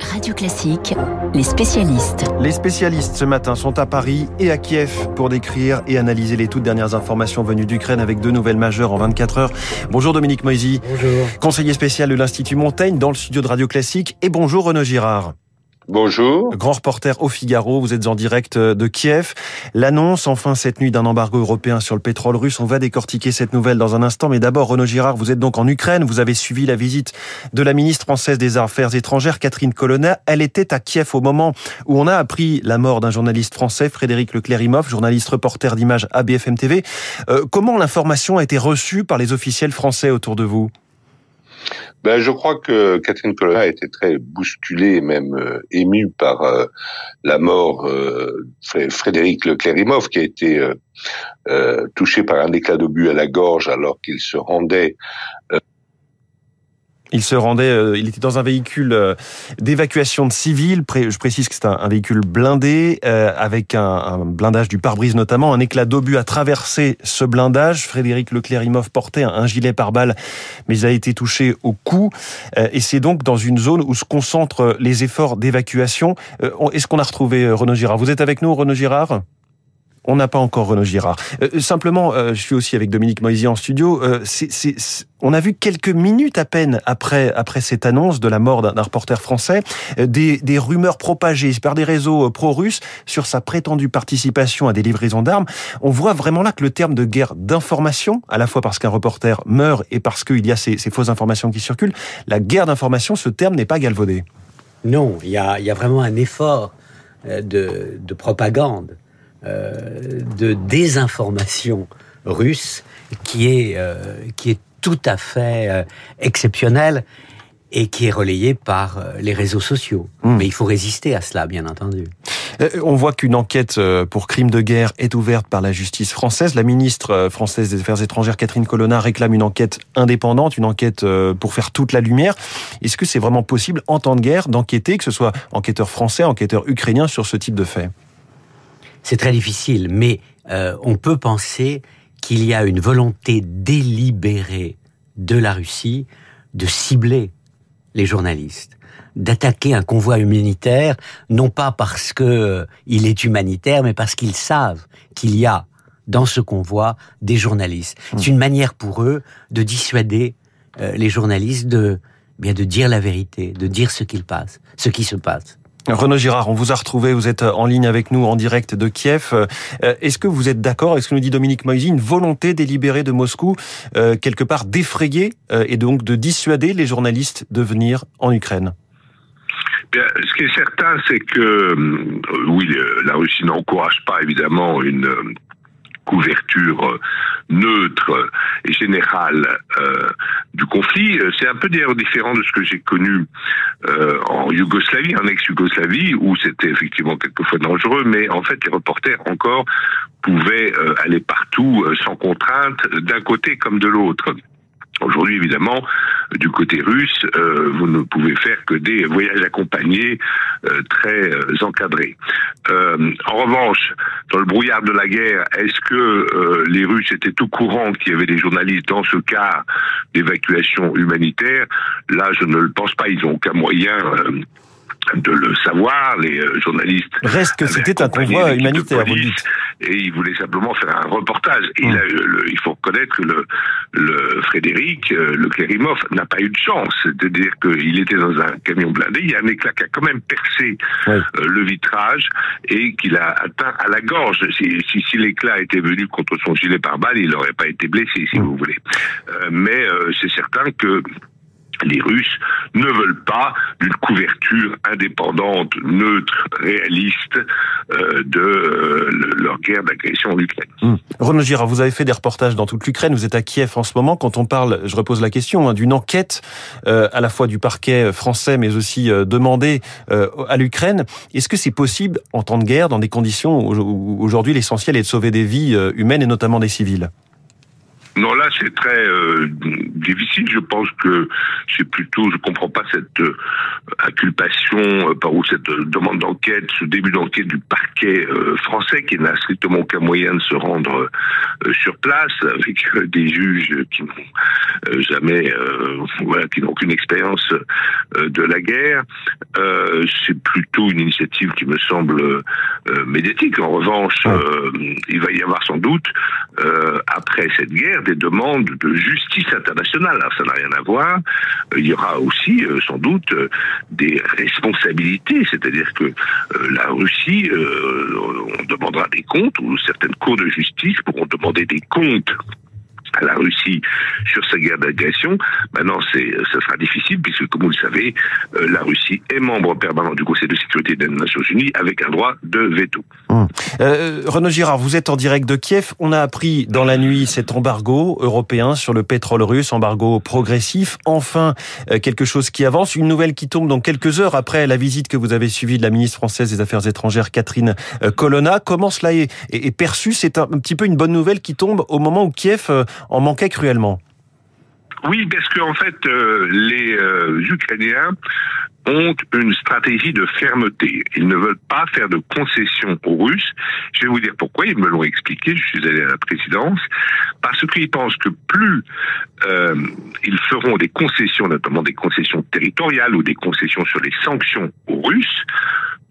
Radio Classique, les spécialistes. Les spécialistes ce matin sont à Paris et à Kiev pour décrire et analyser les toutes dernières informations venues d'Ukraine avec deux nouvelles majeures en 24 heures. Bonjour Dominique Moisy. Bonjour. Conseiller spécial de l'Institut Montaigne dans le studio de Radio Classique. Et bonjour Renaud Girard. Bonjour. Grand reporter au Figaro, vous êtes en direct de Kiev. L'annonce enfin cette nuit d'un embargo européen sur le pétrole russe. On va décortiquer cette nouvelle dans un instant. Mais d'abord, Renaud Girard, vous êtes donc en Ukraine. Vous avez suivi la visite de la ministre française des Affaires étrangères, Catherine Colonna. Elle était à Kiev au moment où on a appris la mort d'un journaliste français, Frédéric Leclérimov, journaliste reporter d'image à BFM TV. Euh, comment l'information a été reçue par les officiels français autour de vous? Ben, je crois que Catherine Colonna a été très bousculée, même euh, émue par euh, la mort euh, Frédéric Leclérimov, qui a été touché par un éclat d'obus à la gorge alors qu'il se rendait il se rendait, euh, il était dans un véhicule euh, d'évacuation de civils. Je précise que c'est un, véhicule blindé euh, avec un, blindage du pare-brise notamment. Un éclat d'obus a traversé ce blindage. Frédéric Leclérimov portait un, gilet pare-balles, mais il a été touché au cou. et c'est donc dans une zone où se concentrent les efforts d'évacuation. Est-ce qu'on a retrouvé Renaud Girard? Vous êtes avec nous, Renaud Girard? On n'a pas encore Renaud Girard. Euh, simplement, euh, je suis aussi avec Dominique Moisy en studio. Euh, on a vu quelques minutes à peine après, après cette annonce de la mort d'un reporter français, des, rumeurs propagées par des réseaux pro-russes sur sa prétendue participation à des livraisons d'armes. On voit vraiment là que le terme de guerre d'information, à la fois parce qu'un reporter meurt et parce qu'il y a ces, fausses informations qui circulent, la guerre d'information, ce terme n'est pas galvaudé. Non, il y a, vraiment un effort de, de propagande de désinformation russe qui est, euh, qui est tout à fait euh, exceptionnel et qui est relayé par les réseaux sociaux. Hmm. Mais il faut résister à cela, bien entendu. On voit qu'une enquête pour crime de guerre est ouverte par la justice française. La ministre française des Affaires étrangères, Catherine Colonna, réclame une enquête indépendante, une enquête pour faire toute la lumière. Est-ce que c'est vraiment possible, en temps de guerre, d'enquêter, que ce soit enquêteur français, enquêteur ukrainien, sur ce type de fait c'est très difficile, mais euh, on peut penser qu'il y a une volonté délibérée de la Russie de cibler les journalistes, d'attaquer un convoi humanitaire, non pas parce que euh, il est humanitaire, mais parce qu'ils savent qu'il y a dans ce convoi des journalistes. C'est mmh. une manière pour eux de dissuader euh, les journalistes de bien de dire la vérité, de dire ce qu'il passe, ce qui se passe. Renaud Girard, on vous a retrouvé, vous êtes en ligne avec nous en direct de Kiev. Euh, est-ce que vous êtes d'accord, est-ce que nous dit Dominique Moisy, une volonté délibérée de Moscou, euh, quelque part d'effrayer euh, et donc de dissuader les journalistes de venir en Ukraine? Ce qui est certain, c'est que oui, la Russie n'encourage pas évidemment une couverture neutre euh, du conflit. Euh, c'est un peu d'ailleurs différent de ce que j'ai connu euh, en Yougoslavie, en ex-Yougoslavie, où c'était effectivement quelquefois dangereux, mais en fait les reporters encore pouvaient aller partout sans contrainte, d'un côté comme de l'autre. Aujourd'hui, évidemment, du côté russe, euh, vous ne pouvez faire que des voyages accompagnés euh, très euh, encadrés. en revanche, dans le brouillard de la guerre, est-ce que les Russes étaient tout courant qu'il y avait des journalistes dans ce cas d'évacuation humanitaire? Là, je ne le pense pas. Ils n'ont aucun moyen de le savoir, les euh, journalistes. Reste que c'était un convoi humanitaire, vous dites. Et il voulait simplement faire un reportage. Et il, hum. il, faut reconnaître que le, le Frédéric, euh, le Kérimov, n'a pas eu de chance. C'est-à-dire qu'il était dans un camion blindé, il y a un éclat qui a quand même percé euh, le vitrage et qu'il a atteint à la gorge. Si, si, l'éclat était venu contre son gilet pare-balles, il n'aurait pas été blessé, si hmm. vous voulez. mais c'est certain que les Russes ne veulent pas d'une couverture indépendante, neutre, réaliste euh, de euh, leur guerre d'agression en Ukraine. Mmh. Renaud Girard, vous avez fait des reportages dans toute l'Ukraine, vous êtes à Kiev en ce moment. Quand on parle, je repose la question, hein, d'une enquête euh, à la fois du parquet français mais aussi demandée à l'Ukraine, est-ce que c'est possible en temps de guerre, dans des conditions où aujourd'hui l'essentiel est de sauver des vies humaines et notamment des civils? Non, là, c'est très euh, difficile. Je pense que c'est plutôt, je comprends pas cette euh, inculpation euh, par ou cette demande d'enquête, ce début d'enquête du parquet français qui n'a strictement aucun moyen de se rendre sur place avec des juges qui n'ont jamais, voilà, qui n'ont aucune expérience de la guerre. c'est plutôt une initiative qui me semble médiatique. En revanche, il va y avoir sans doute après cette guerre des demandes de justice internationale. Alors, ça n'a rien à voir. Il y aura aussi, euh, sans doute, euh, des responsabilités, c'est-à-dire que euh, la Russie, on demandera des comptes, ou certaines cours de justice pourront demander des comptes la Russie sur sa guerre d'agression. Maintenant, c'est, ça sera difficile puisque, comme vous le savez, euh, la Russie est membre permanent du Conseil de sécurité des Nations Unies avec un droit de veto. Hum. Euh, Renaud Girard, vous êtes en direct de Kiev. On a appris dans la nuit cet embargo européen sur le pétrole russe, embargo progressif. Enfin, euh, quelque chose qui avance. Une nouvelle qui tombe dans quelques heures après la visite que vous avez suivie de la ministre française des Affaires étrangères, Catherine euh, Colonna. Comment cela est, perçu? C'est un, petit peu une bonne nouvelle qui tombe au moment où Kiev en manquait cruellement. Oui, parce qu'en en fait, euh, les euh, Ukrainiens ont une stratégie de fermeté. Ils ne veulent pas faire de concessions aux Russes. Je vais vous dire pourquoi. Ils me l'ont expliqué. Je suis allé à la présidence. Parce qu'ils pensent que plus euh, ils feront des concessions, notamment des concessions territoriales ou des concessions sur les sanctions aux Russes,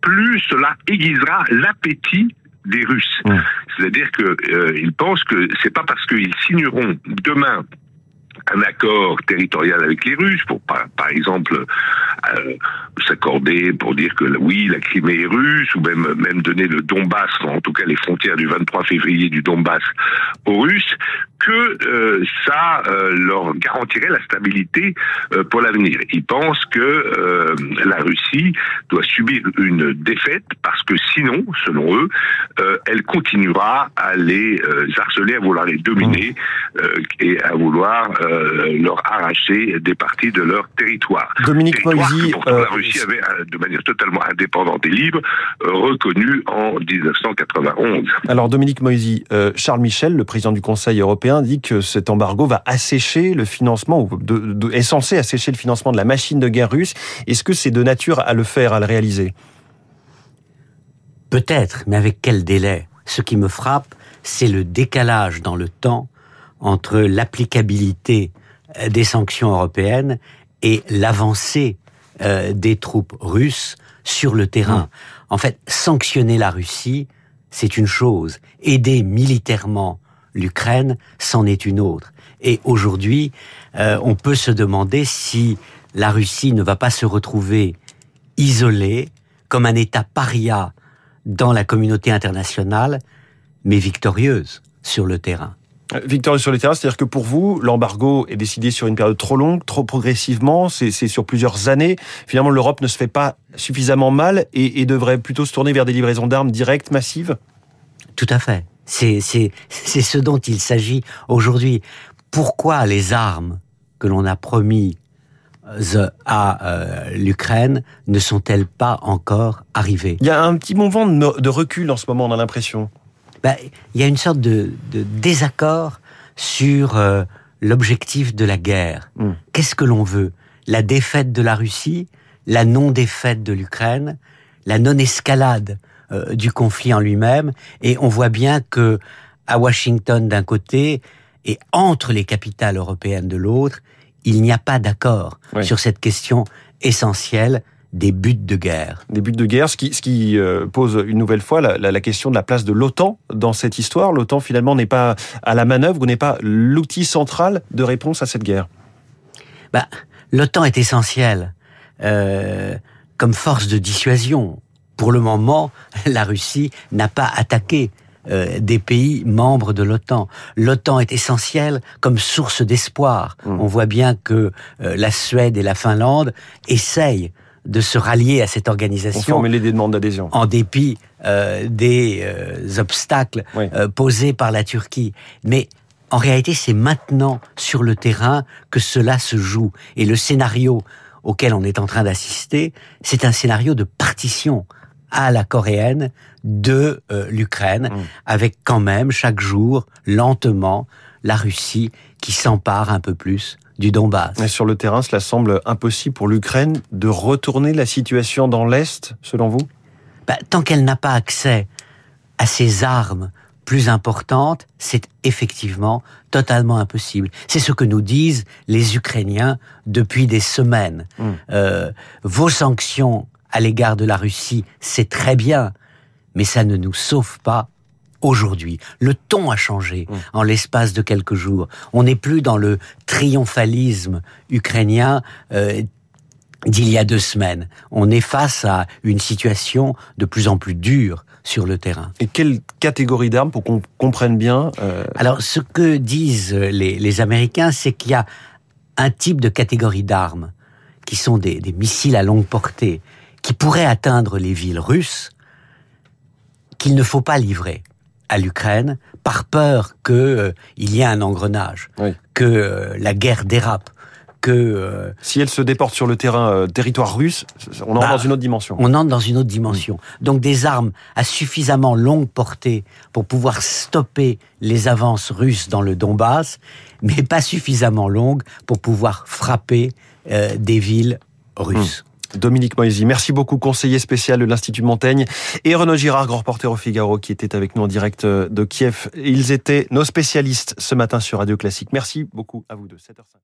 plus cela aiguisera l'appétit des Russes. C'est-à-dire qu'ils euh, pensent que c'est pas parce qu'ils signeront demain un accord territorial avec les Russes pour par, par exemple euh, s'accorder pour dire que oui la Crimée est russe ou même même donner le Donbass en tout cas les frontières du 23 février du Donbass aux Russes euh, ça euh, leur garantirait la stabilité euh, pour l'avenir. Ils pensent que euh, la Russie doit subir une défaite parce que sinon, selon eux, euh, elle continuera à les harceler, à vouloir les dominer et à vouloir leur arracher des parties de leur territoire. Dominique Moisy, la Russie avait, de manière totalement indépendante et libre, reconnu en 1991. Alors Dominique Moisy, Charles Michel, le président du Conseil européen, dit que cet embargo va assécher le financement, ou de, de, est censé assécher le financement de la machine de guerre russe. Est-ce que c'est de nature à le faire, à le réaliser? Peut-être, mais avec quel délai? Ce qui me frappe, c'est le décalage dans le temps entre l'applicabilité euh, des sanctions européennes et l'avancée euh, des troupes russes sur le terrain. Mmh. En fait, sanctionner la Russie, c'est une chose. Aider militairement l'Ukraine, c'en est une autre. Et aujourd'hui, euh, on peut se demander si la Russie ne va pas se retrouver isolée comme un État paria dans la communauté internationale, mais victorieuse sur le terrain. Euh, victorieuse sur le terrain, c'est-à-dire que pour vous, l'embargo est décidé sur une période trop longue, trop progressivement, c'est sur plusieurs années. Finalement, l'Europe ne se fait pas suffisamment mal et, et devrait plutôt se tourner vers des livraisons d'armes directes, massives? Tout à fait. C'est ce dont il s'agit aujourd'hui. Pourquoi les armes que l'on a promis euh, à euh, l'Ukraine ne sont-elles pas encore arrivées? Il y a un petit mouvement de recul en ce moment, on a l'impression. Ben, il y a une sorte de, de désaccord sur euh, l'objectif de la guerre. Mm. Qu'est-ce que l'on veut? La défaite de la Russie La non-défaite de l'Ukraine La non-escalade euh, du conflit en lui-même. Et on voit bien que à Washington d'un côté et entre les capitales européennes de l'autre, il n'y a pas d'accord oui. sur cette question essentielle des buts de guerre. Des buts de guerre, ce qui, ce qui euh, pose une nouvelle fois la, la, la, question de la place de l'OTAN dans cette histoire. L'OTAN finalement n'est pas à la manœuvre ou n'est pas l'outil central de réponse à cette guerre. Bah, L'OTAN est essentiel euh, comme force de dissuasion pour le moment, la Russie n'a pas attaqué euh, des pays membres de l'OTAN. L'OTAN est essentielle comme source d'espoir. Mmh. On voit bien que euh, la Suède et la Finlande essayent de se rallier à cette organisation. On formuler des demandes d'adhésion. En dépit euh, des euh, obstacles oui. Euh, posés par la Turquie. Mais en réalité, c'est maintenant sur le terrain que cela se joue. Et le scénario auquel on est en train d'assister, c'est un scénario de partition à la coréenne de euh, l'Ukraine, mmh. avec quand même chaque jour, lentement, la Russie qui s'empare un peu plus du Donbass. Et sur le terrain, cela semble impossible pour l'Ukraine de retourner la situation dans l'Est, selon vous? Bah, Tant qu'elle n'a pas accès à ces armes plus importantes, c'est effectivement totalement impossible. C'est ce que nous disent les Ukrainiens depuis des semaines. Hmm. Euh, vos sanctions à l'égard de la Russie, c'est très bien, mais ça ne nous sauve pas aujourd'hui. Le ton a changé hmm. en l'espace de quelques jours. On n'est plus dans le triomphalisme ukrainien euh, d'il y a deux semaines. On est face à une situation de plus en plus dure sur le terrain. Et quelle catégorie d'armes pour qu'on comprenne bien euh, Alors, ce que disent les, Américains, c'est qu'il y a un type de catégorie d'armes qui sont des, missiles à longue portée qui pourraient atteindre les villes russes qu'il ne faut pas livrer à l'Ukraine par peur qu'il euh, y ait un engrenage, que euh, la guerre dérape que... Euh, si elle se déporte sur le terrain euh, territoire russe, on entre bah, dans une autre dimension. On entre dans une autre dimension. Donc des armes à suffisamment longue portée pour pouvoir stopper les avances russes dans le Donbass, mais pas suffisamment longues pour pouvoir frapper euh, des villes russes. Hmm. Dominique Moisy, merci beaucoup, conseiller spécial de l'Institut Montaigne, et Renaud Girard, grand reporter au Figaro, qui était avec nous en direct de Kiev. Ils étaient nos spécialistes ce matin sur Radio Classique. Merci beaucoup à vous deux. 7h50.